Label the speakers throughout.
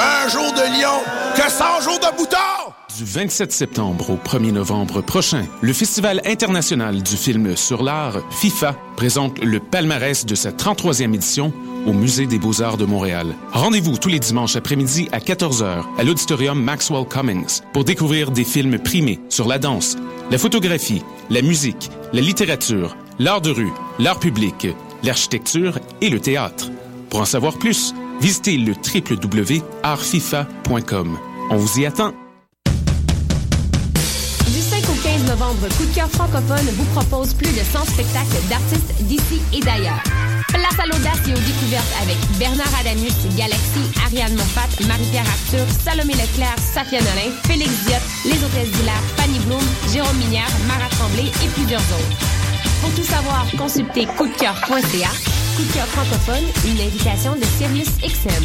Speaker 1: Un jour de lion que 100 jours de bouton!
Speaker 2: Du 27 septembre au 1er novembre prochain, le Festival international du film sur l'art, FIFA, présente le palmarès de sa 33e édition au Musée des beaux-arts de Montréal. Rendez-vous tous les dimanches après-midi à 14h à l'auditorium Maxwell Cummings pour découvrir des films primés sur la danse, la photographie, la musique, la littérature, l'art de rue, l'art public, l'architecture et le théâtre. Pour en savoir plus, visitez le www.artfifa.com. On vous y attend.
Speaker 3: Du 5 au 15 novembre, Coup de cœur francophone vous propose plus de 100 spectacles d'artistes d'ici et d'ailleurs. Place à l'audace et aux découvertes avec Bernard Adamus, Galaxy, Ariane Moffat, Marie-Pierre Arthur, Salomé Leclerc, Safia Nolin, Félix Diot, Les Hôtesses d'Hilaire, Fanny Bloom, Jérôme Minière, Marat Tremblay et plusieurs autres. Pour tout savoir, consultez coupdecoeur.ca. Coup francophone, une invitation de Sirius XM.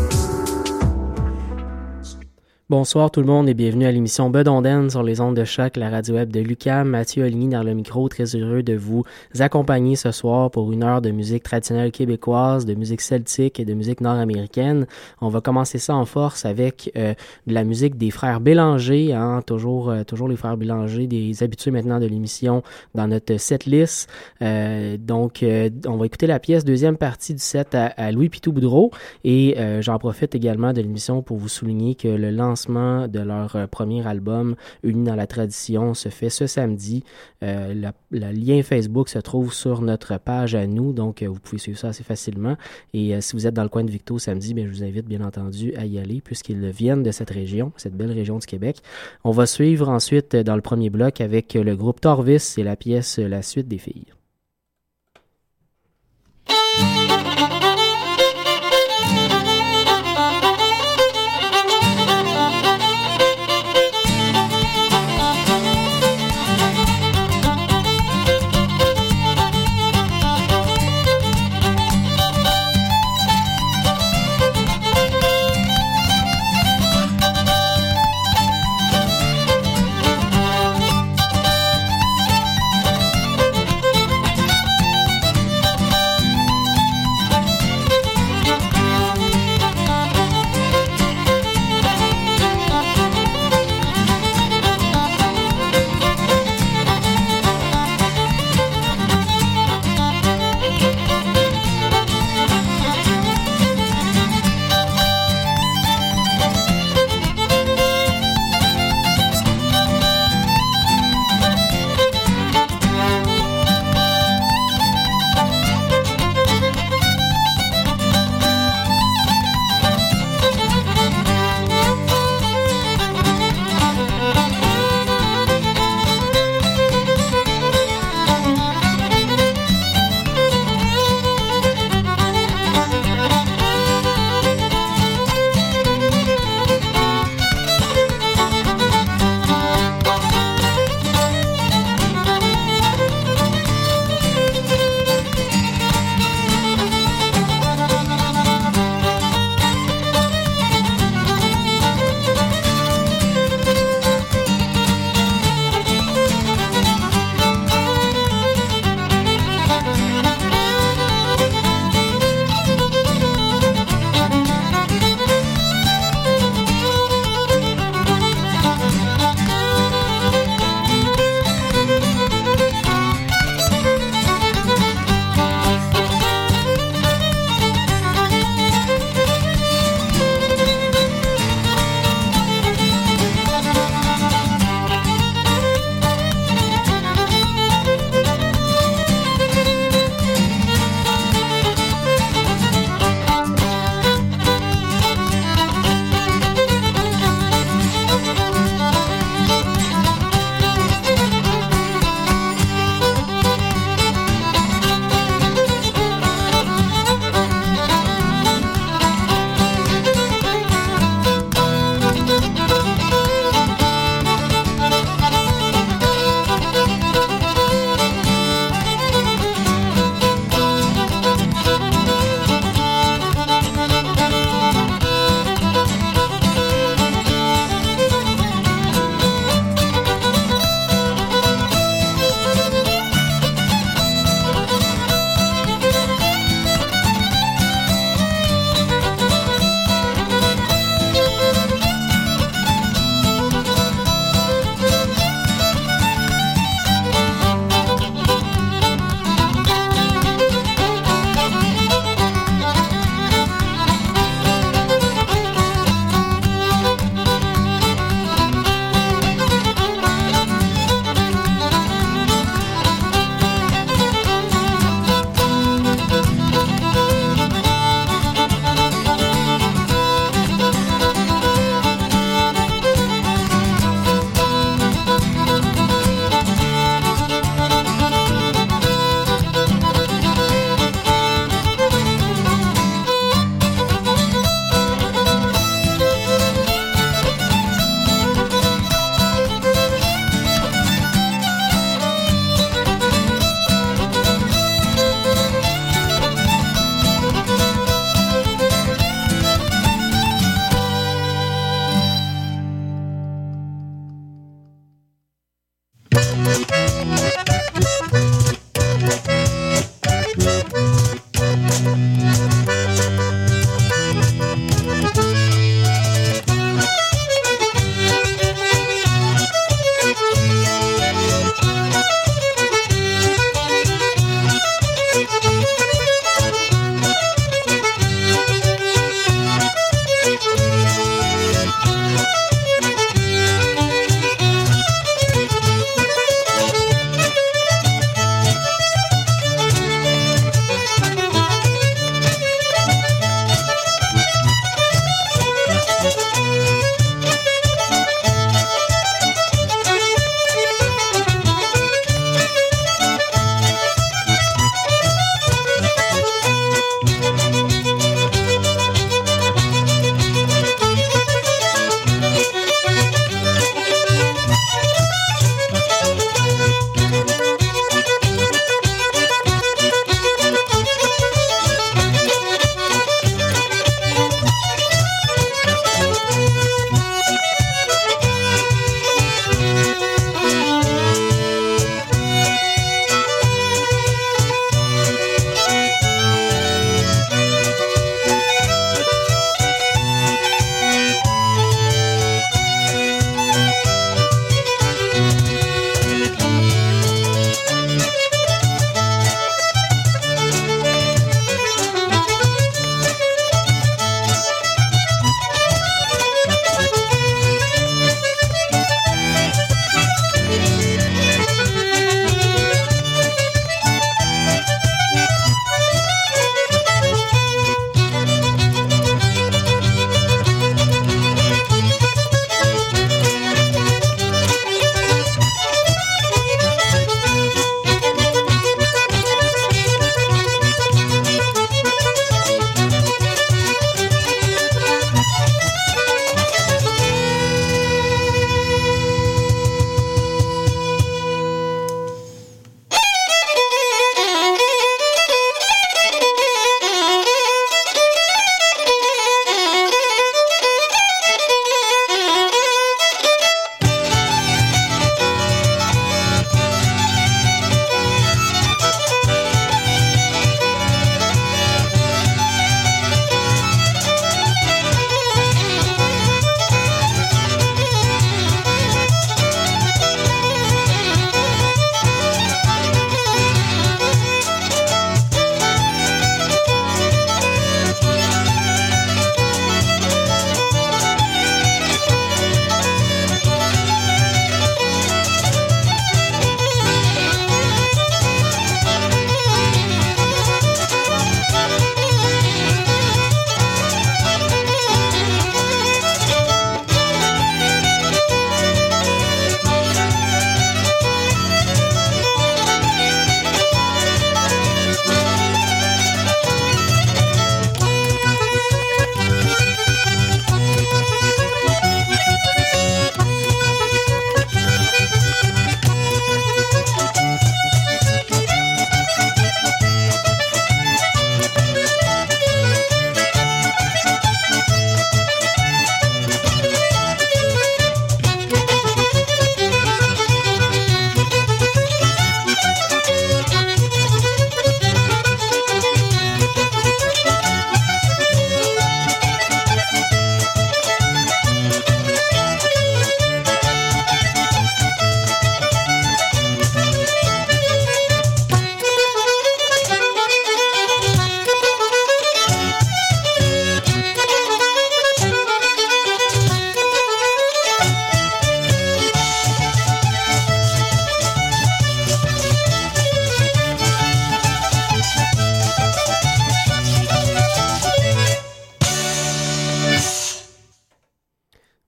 Speaker 4: Bonsoir tout le monde et bienvenue à l'émission Bedonden sur les ondes de choc, la radio web de Lucam. Mathieu Oligny dans le micro, très heureux de vous accompagner ce soir pour une heure de musique traditionnelle québécoise, de musique celtique et de musique nord-américaine. On va commencer ça en force avec euh, de la musique des frères Bélanger, hein, toujours, euh, toujours les frères Bélanger, des habitués maintenant de l'émission dans notre set list. Euh, donc, euh, on va écouter la pièce deuxième partie du set à, à Louis Pitou Boudreau et j'en profite également de l'émission pour vous souligner que le lancement de leur euh, premier album Unis dans la tradition se fait ce samedi. Euh, le lien Facebook se trouve sur notre page à nous, donc euh, vous pouvez suivre ça assez facilement. Et si vous êtes dans le coin de Victo samedi, bien, je vous invite bien entendu à y aller puisqu'ils viennent de cette région, cette belle région du Québec. On va suivre ensuite dans le premier bloc avec le groupe Torvis et la pièce La suite des filles.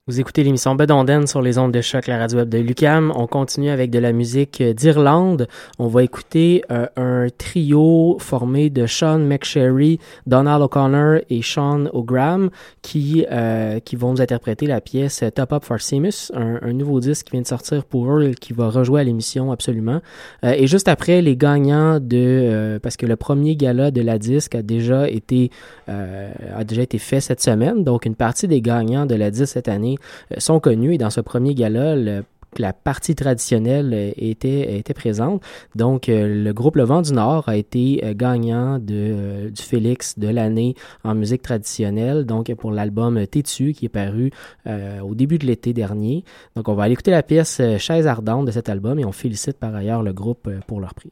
Speaker 4: Vous écoutez l'émission Bedonden sur les ondes de choc, la radio web de Lucam. On continue avec de la musique d'Irlande. On va écouter euh, un trio formé de Sean McSherry, Donald O'Connor et Sean O'Graham qui, euh, qui vont nous interpréter la pièce Top Up for Seamus, un, nouveau disque qui vient de sortir pour eux qui va rejouer à l'émission absolument. Euh, et juste après, les gagnants de... parce que le premier gala de la disque a déjà été a déjà été fait cette semaine. Donc, une partie des gagnants de la disque cette année euh, sont connus. Et dans ce premier gala, la partie traditionnelle euh, était, était présente. Donc, euh, le groupe Le Vent du Nord a été gagnant du Félix de l'année en musique traditionnelle, donc pour l'album Tétu qui est paru au début de l'été dernier. Donc, on va aller écouter la pièce Chaise ardente de cet album et on félicite par ailleurs le groupe pour leur prix.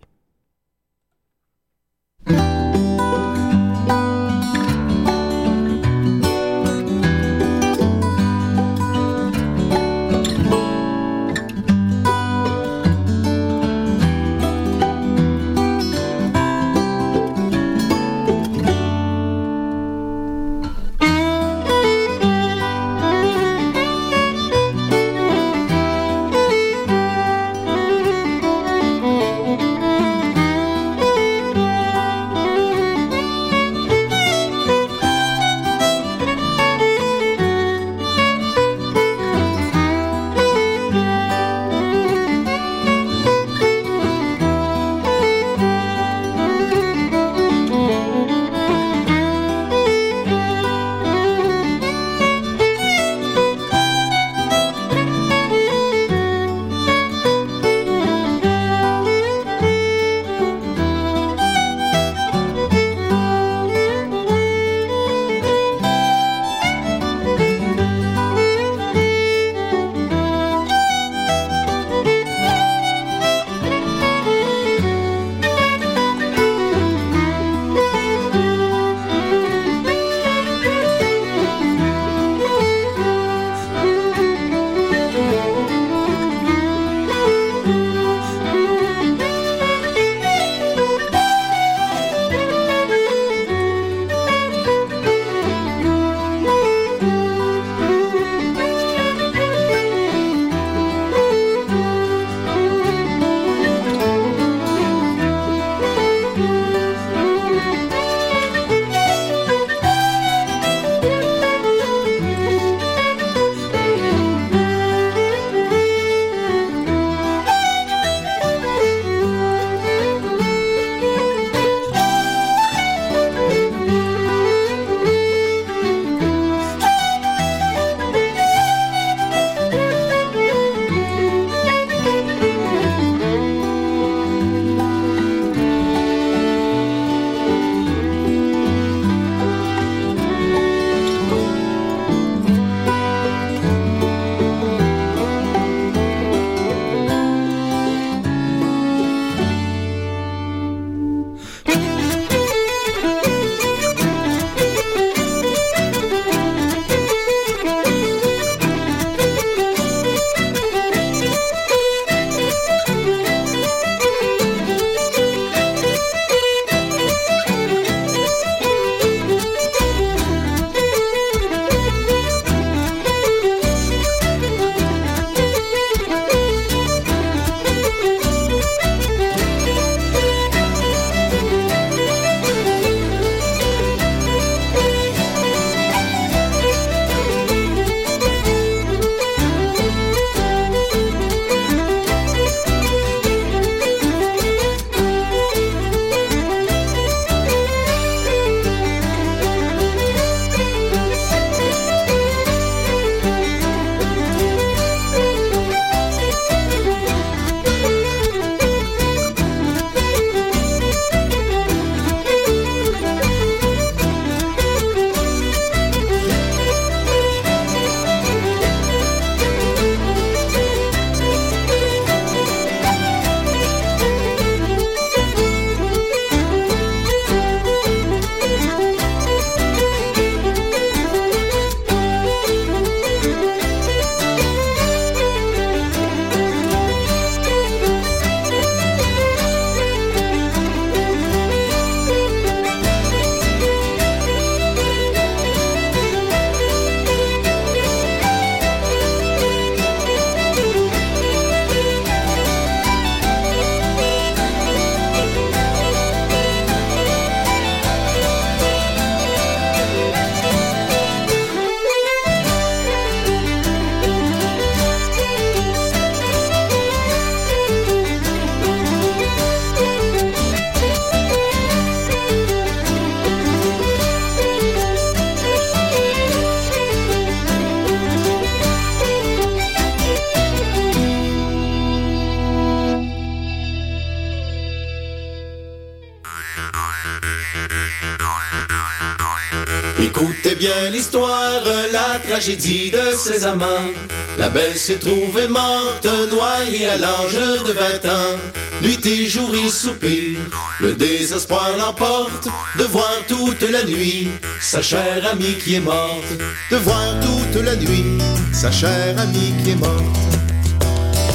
Speaker 5: Écoutez bien l'histoire, la tragédie de ces amants. La belle s'est trouvée morte, noyée à l'âge de 20 ans. Nuit et jour il soupire, le désespoir l'emporte de voir toute la nuit sa chère amie qui est morte. De voir toute la nuit sa chère amie qui est morte.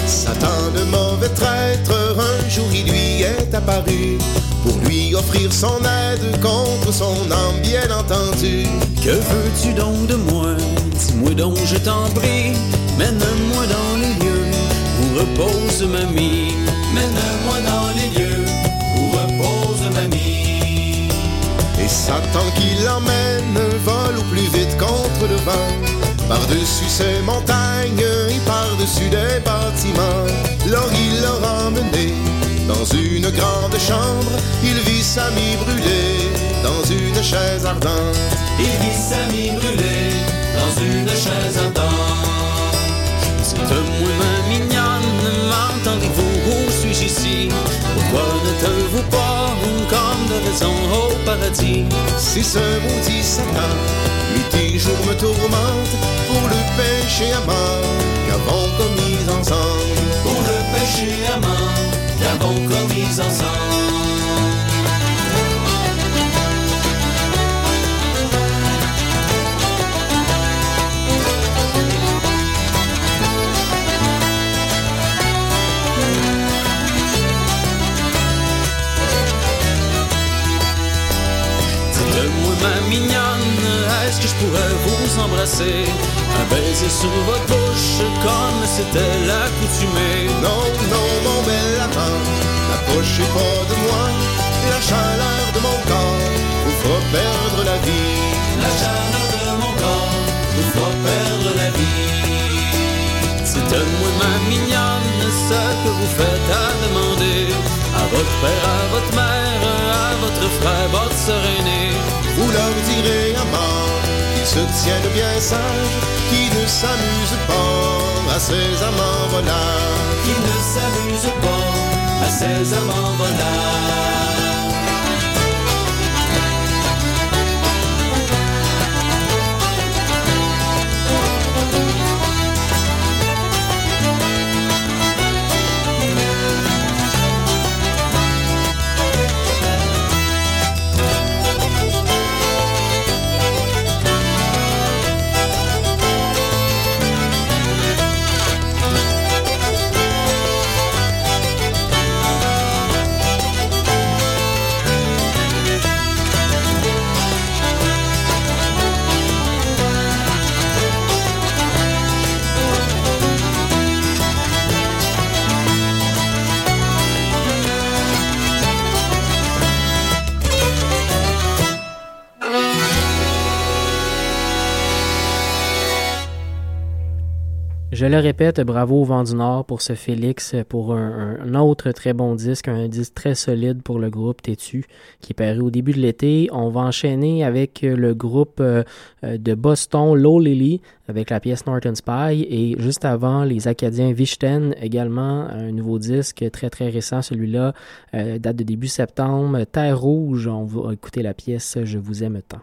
Speaker 5: Satan, le mauvais traître, un jour il lui est apparu pour lui offrir son aide contre son âme, bien entendu.
Speaker 6: Que veux-tu donc de moi? Dis-moi donc, je t'en prie, mène-moi dans les lieux où repose mamie. Mène-moi dans les lieux où repose mamie.
Speaker 5: Et Satan qui l'emmène vole au plus vite contre le vent. Par-dessus ces montagnes et par-dessus des bâtiments, Lors il l'aura emmené dans une grande chambre, il vit Samy brûler dans une chaise ardente.
Speaker 6: Il vit Samy brûler dans une chaise ardente. Dites-moi, ma mignonne, ici Pourquoi ne te-vous pas comme de raison au paradis
Speaker 5: Si ce maudit Satan, nuit et jour me tourmente pour le péché mort qu'avons commis ensemble.
Speaker 6: Pour le péché mort qu'avons commis ensemble. Mignonne, est-ce que je pourrais vous embrasser? Un baiser sur votre bouche comme c'était l'accoutumée.
Speaker 5: Non, non, mon bel lapin, n'approchez pas de moi La chaleur de mon corps. Vous fera perdre la vie.
Speaker 6: La chaleur de mon corps vous fera perdre la vie. Dites-moi ma mignonne, ce que vous faites à demander. À votre père, à votre mère, à votre frère, votre
Speaker 5: Vous leur direz à mort qu'ils se tiennent bien sages Qui ne s'amusent pas à ces amants volants
Speaker 6: Qui ne s'amusent pas à ces amants volants
Speaker 4: Je le répète, bravo au Vent du Nord pour ce Félix, pour un, autre très bon disque, un disque très solide pour le groupe Tétu qui est paru au début de l'été. On va enchaîner avec le groupe euh, de Boston, Low Lily, avec la pièce Norton Spy. Et juste avant les Acadiens Vichten également un nouveau disque très très récent celui-là euh, date de début septembre. Terre rouge on va écouter la pièce Je vous aime tant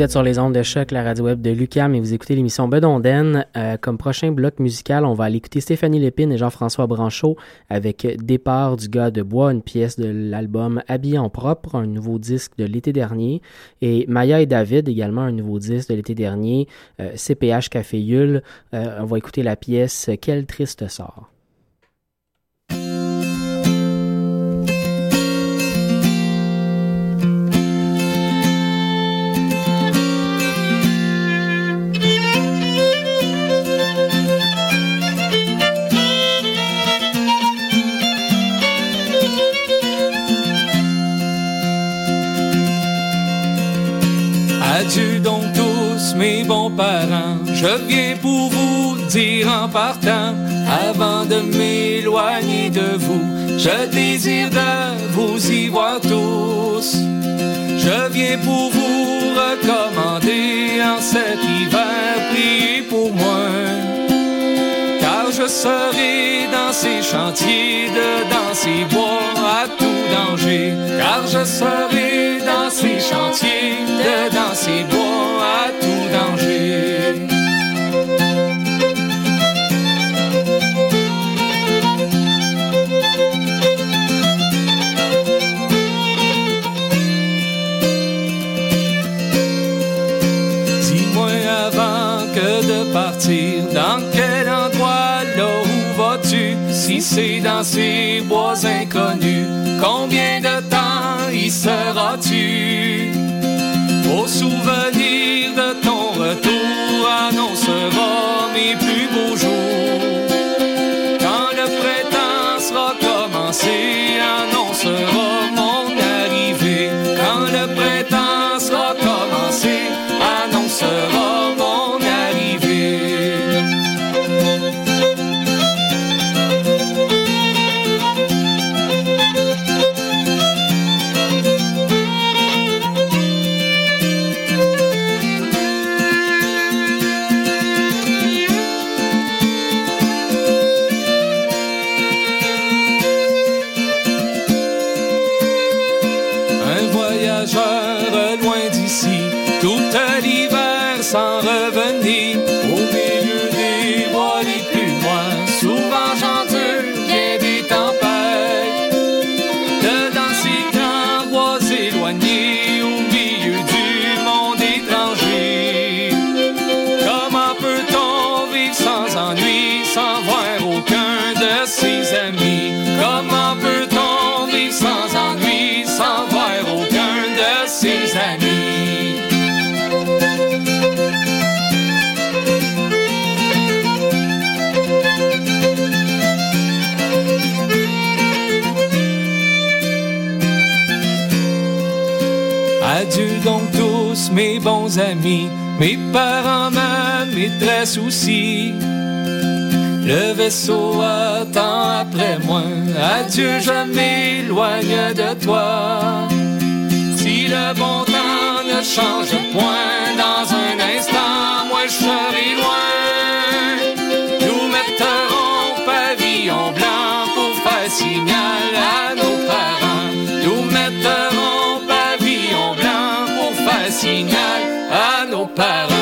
Speaker 4: Vous êtes sur les ondes de choc, la radio web de Lucam et vous écoutez l'émission Bedonden. Euh, comme prochain bloc musical, on va aller écouter Stéphanie Lépine et Jean-François Branchot avec Départ du gars de bois, une pièce de l'album Habillé en propre, un nouveau disque de l'été dernier. Et Maya et David, également un nouveau disque de l'été dernier, CPH Café Yule. on va écouter la pièce Quel triste sort.
Speaker 7: Adieu donc tous mes bons parents, je viens pour vous dire en partant, avant de m'éloigner de vous, je désire de vous y voir tous. Je viens pour vous recommander en cet hiver, pour moi. Je serai dans ces chantiers, de dans ces bois à tout danger. Car je serai dans ces chantiers, de dans ces bois à dans ces bois inconnus, bons amis, mes parents, ma maîtresse aussi. Le vaisseau attend après moi. Adieu, je m'éloigne de toi. Si le bon temps ne change point dans un instant, moi je serai loin. Nous mettrons pavillon blanc pour faire signal à nos parents. Nous mettrons pavillon blanc pour faire signal à nos parents.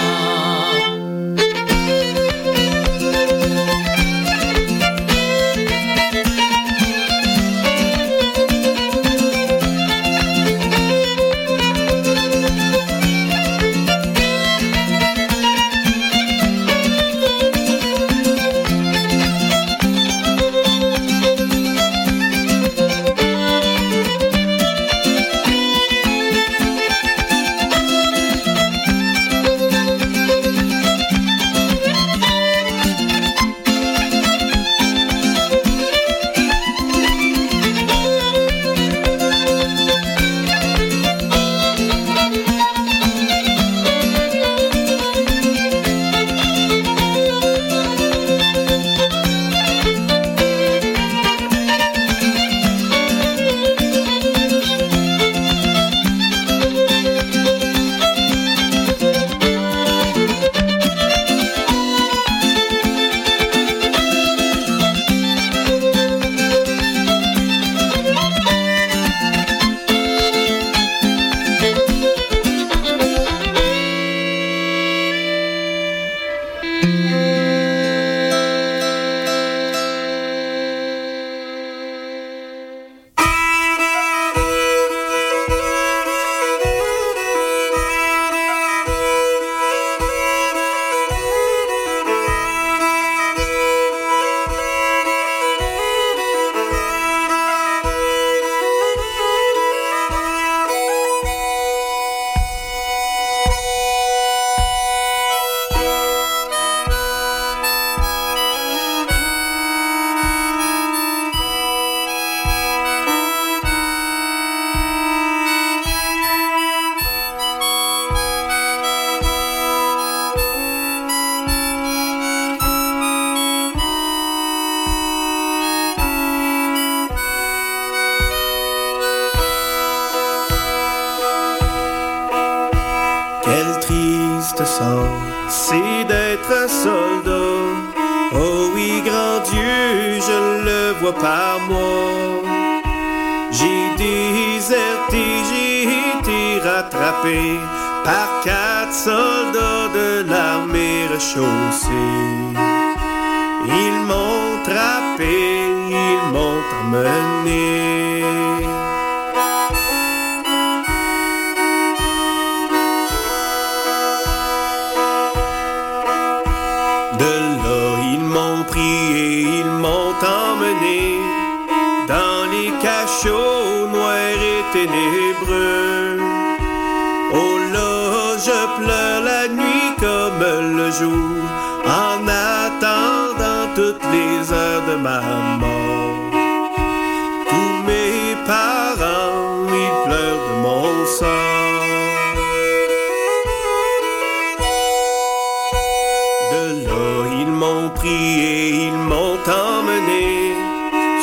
Speaker 8: Et ils m'ont emmené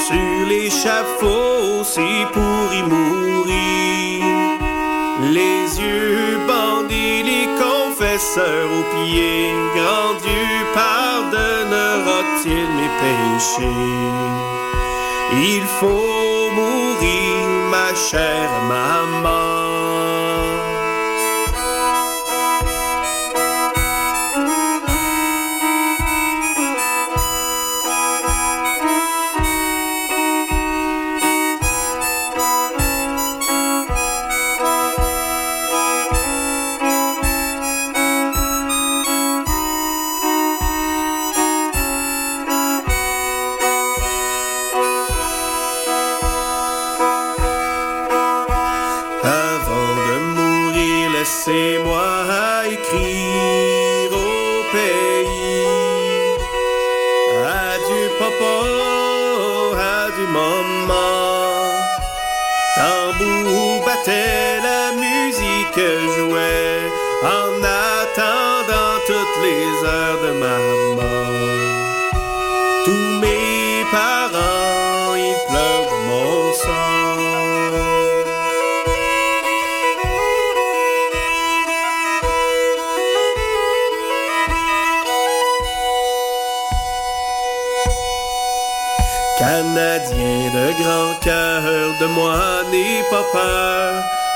Speaker 8: sur l'échafaud, c'est pour y mourir. Les yeux bandés, les confesseurs aux pieds, grand Dieu pardonnera-t-il mes péchés? Il faut mourir, ma chère maman.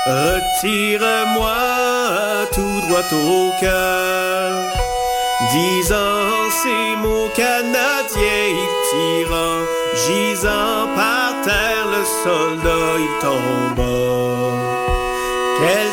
Speaker 8: Retire-moi tout droit au cœur. Disant ces mots canadiens, il tira, gisant par terre, le soldat il tomba. Quel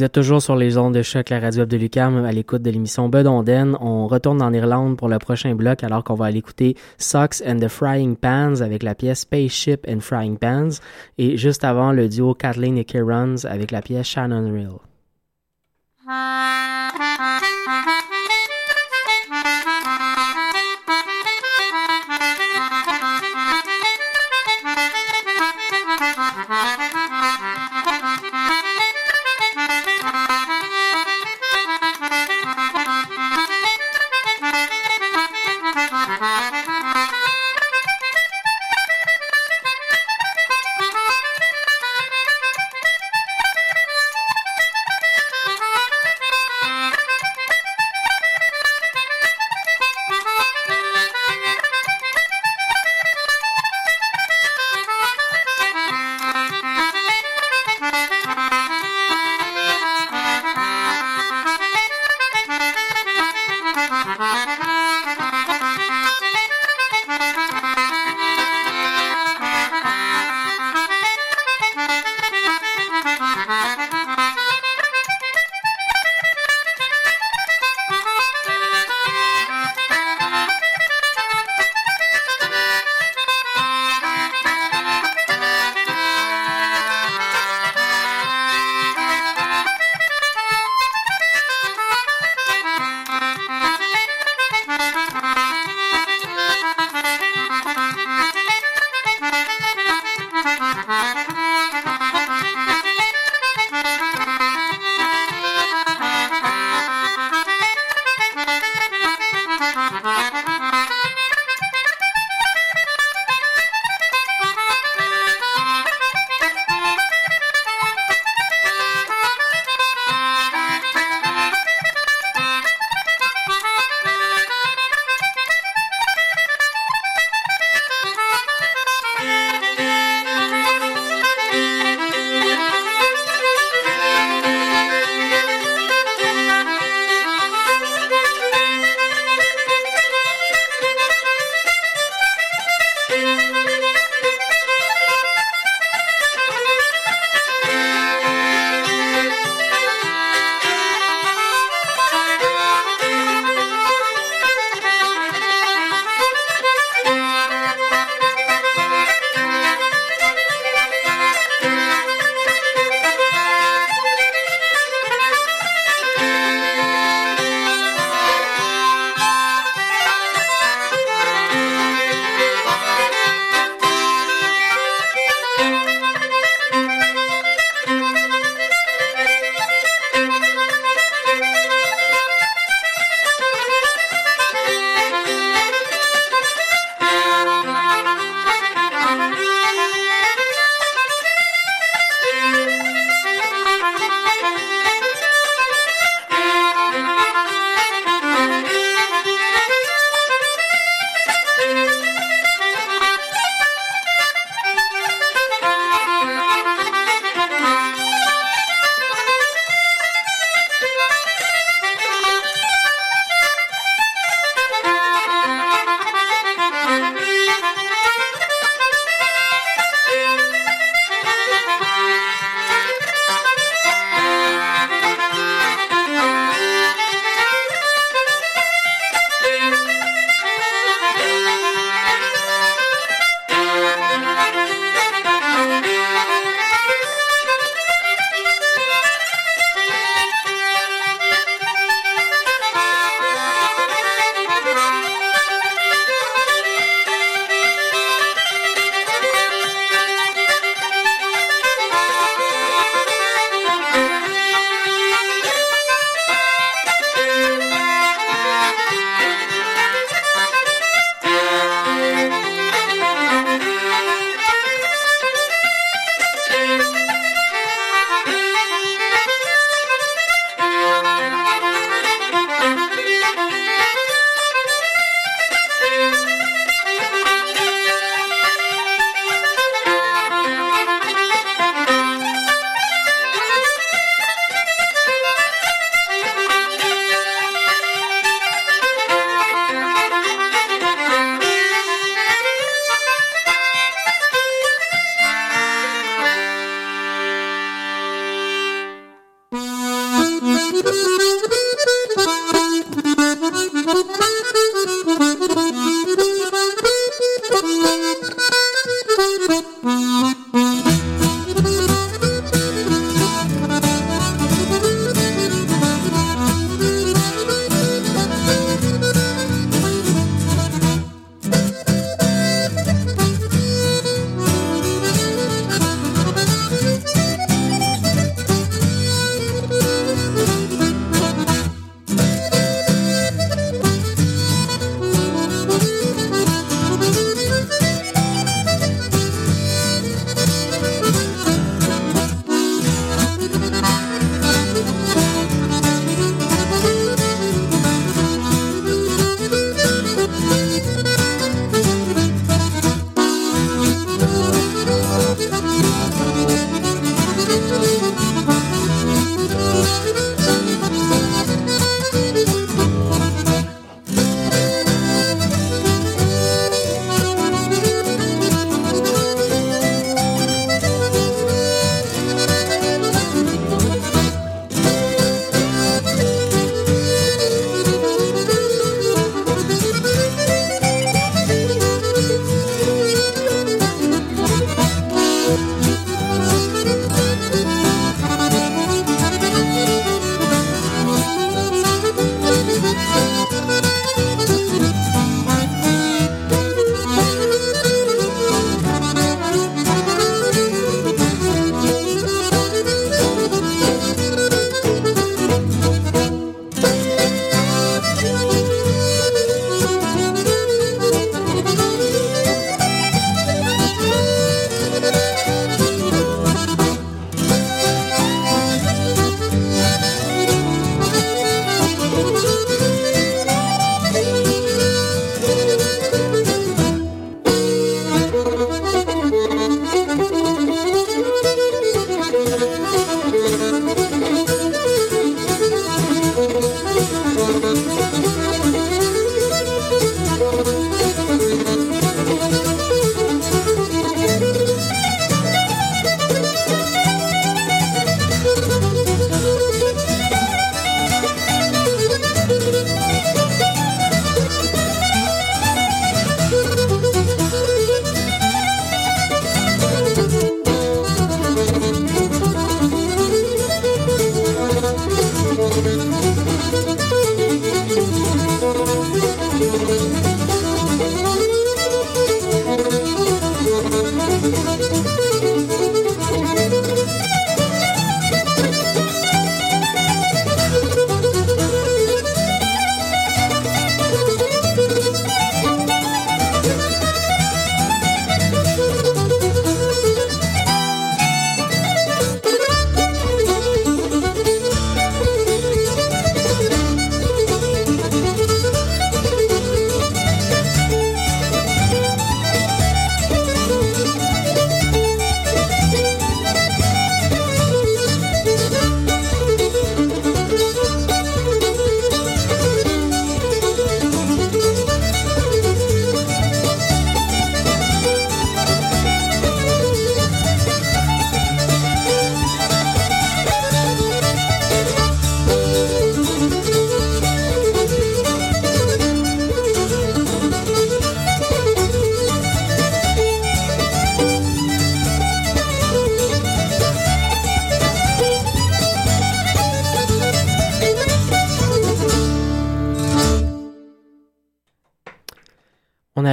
Speaker 4: Vous êtes toujours sur les ondes de choc, la radio de Lucam, à l'écoute de l'émission Bud Onden. On retourne en Irlande pour le prochain bloc, alors qu'on va aller écouter Socks and the Frying Pans avec la pièce Spaceship and Frying Pans, et juste avant, le duo Kathleen et Kierans avec la pièce Shannon Reel.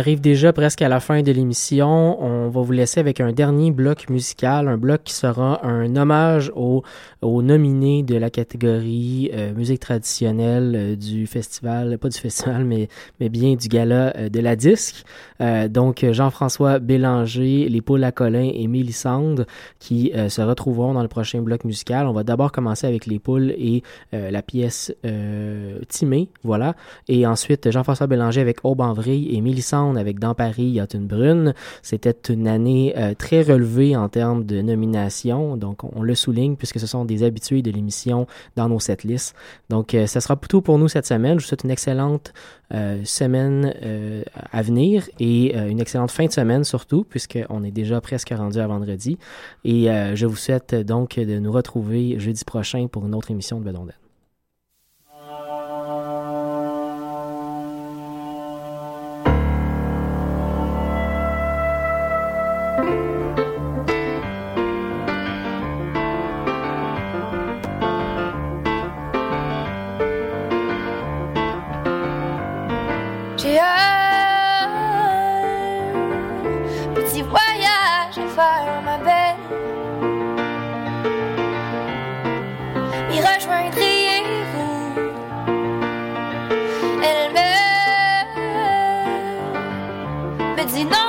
Speaker 4: arrive déjà presque à la fin de l'émission. On va vous laisser avec un dernier bloc musical, un bloc qui sera un hommage aux, nominés de la catégorie euh, musique traditionnelle euh, du festival, pas du festival, mais, mais bien du gala euh, de la disque. donc Jean-François Bélanger, les Poules à Colin et Mélissande qui se retrouveront dans le prochain bloc musical. On va d'abord commencer avec les Poules et la pièce Timé, voilà. Et ensuite Jean-François Bélanger avec Aube en vrille et Mélissande avec Dans Paris, il y a une brune. C'était une année euh, très relevée en termes de nomination. Donc, on, le souligne puisque ce sont des habitués de l'émission dans nos setlists. Donc, euh, ça sera tout pour nous cette semaine. Je vous souhaite une excellente euh, semaine à venir et une excellente fin de semaine surtout puisqu'on est déjà presque rendu à vendredi. Et je vous souhaite donc de nous retrouver jeudi prochain pour une autre émission de Bedonden.
Speaker 9: Casino.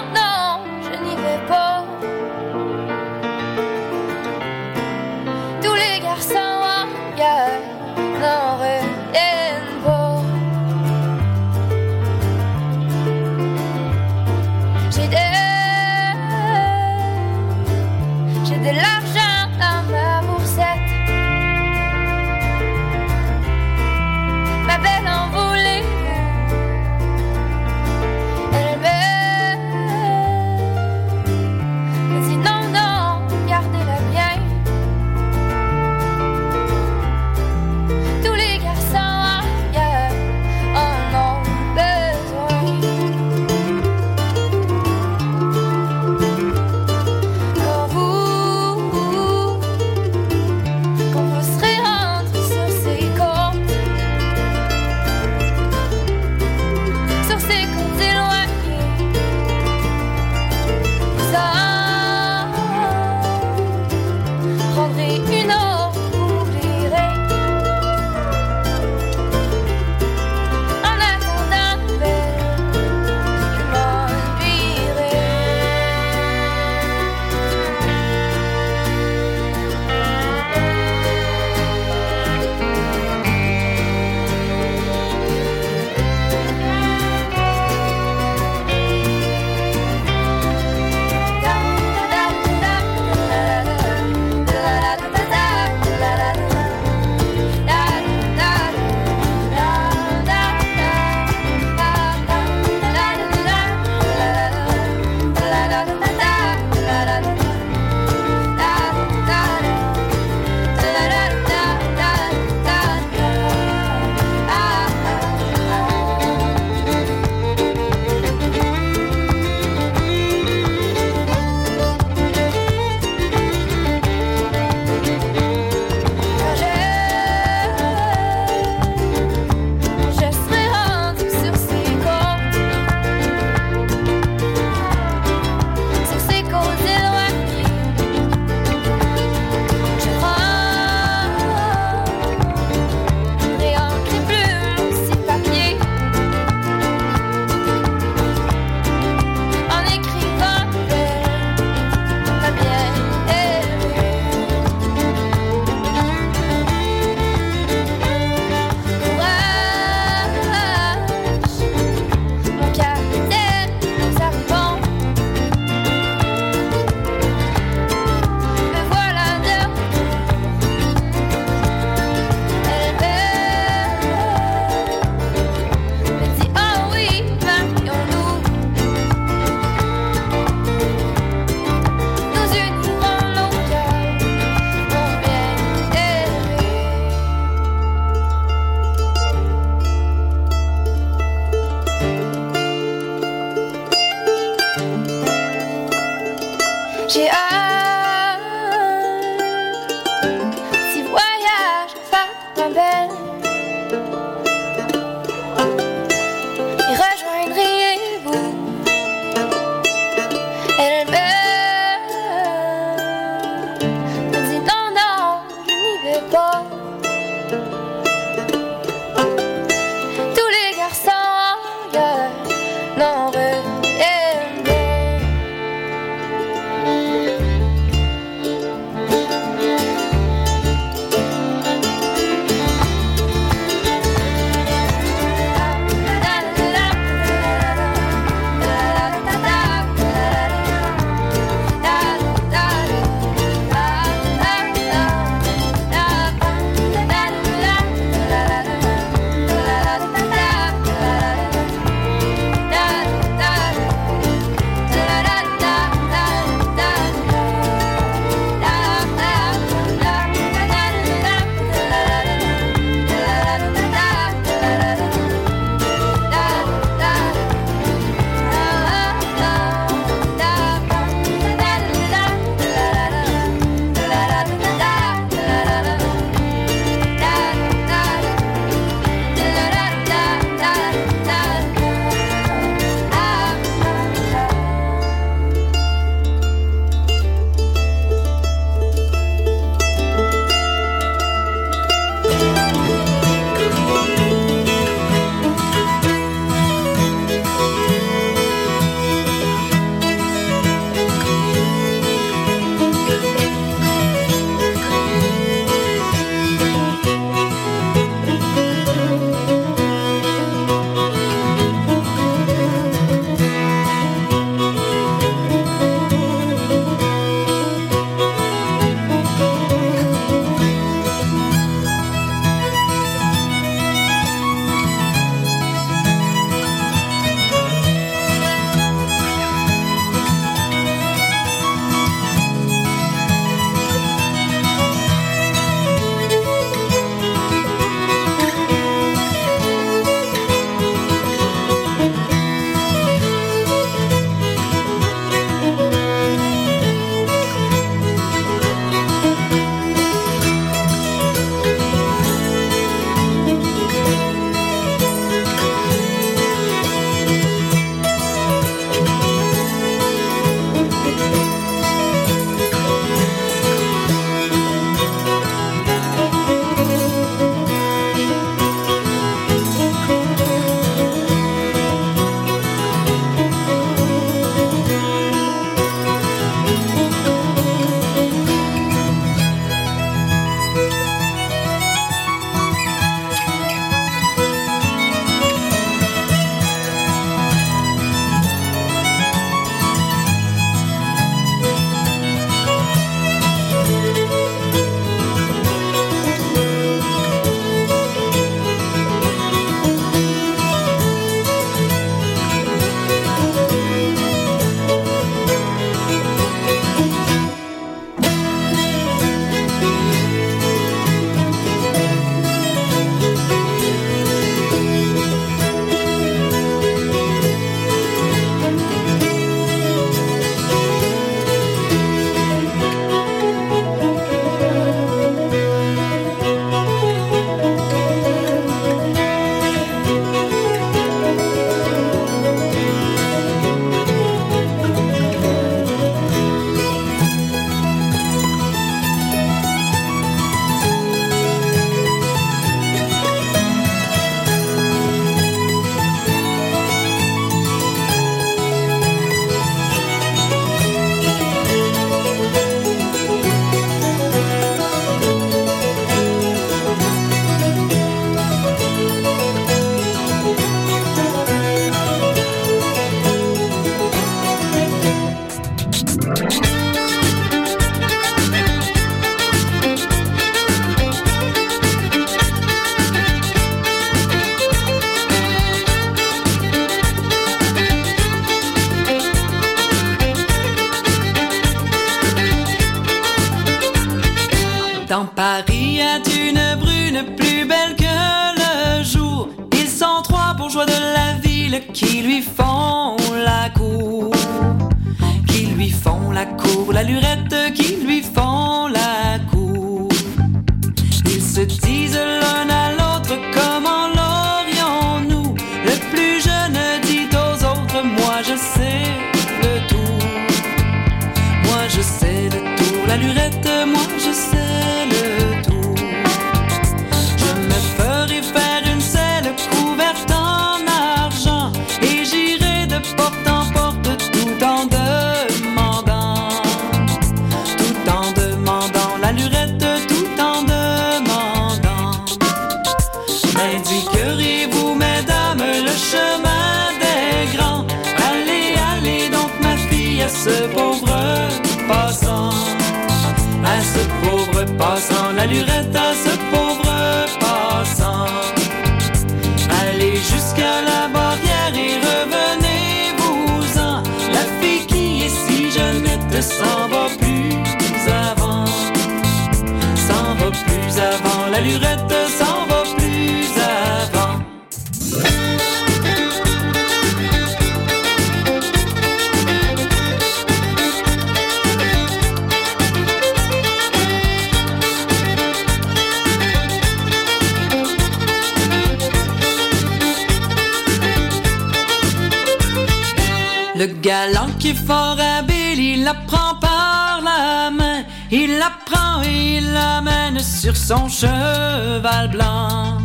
Speaker 9: galant qui fort habile, il la prend par la main, il la prend et il l'amène sur son cheval blanc.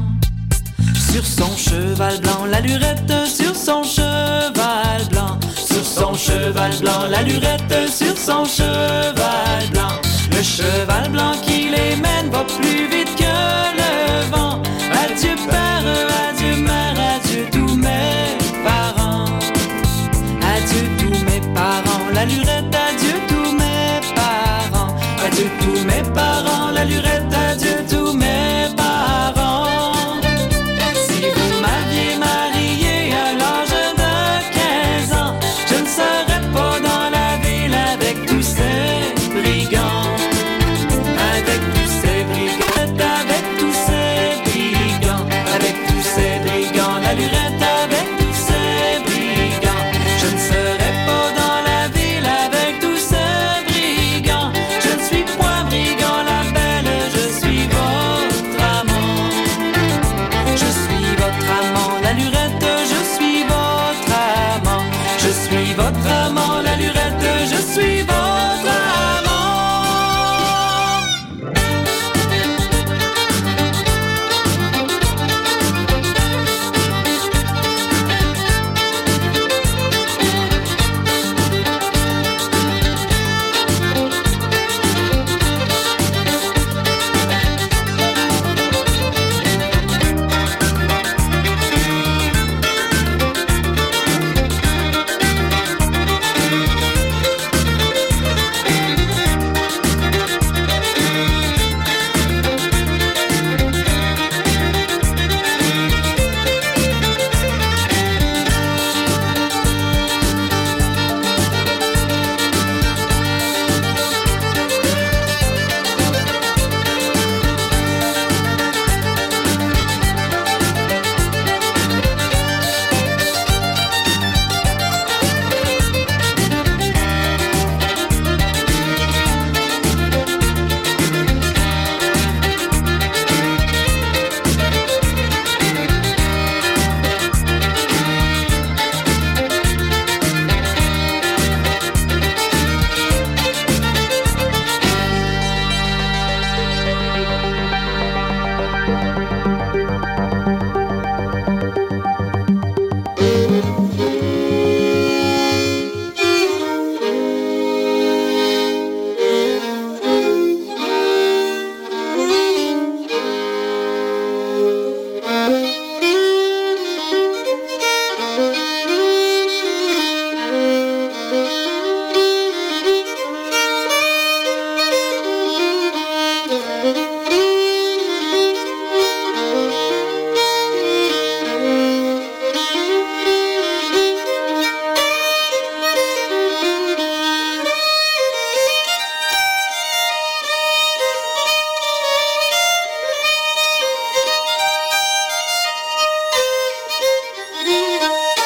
Speaker 9: Sur son cheval blanc, la lurette sur son cheval blanc. Sur son cheval blanc, la lurette sur son cheval blanc. Le cheval blanc qui les mène va plus vite que le vent. Adieu père.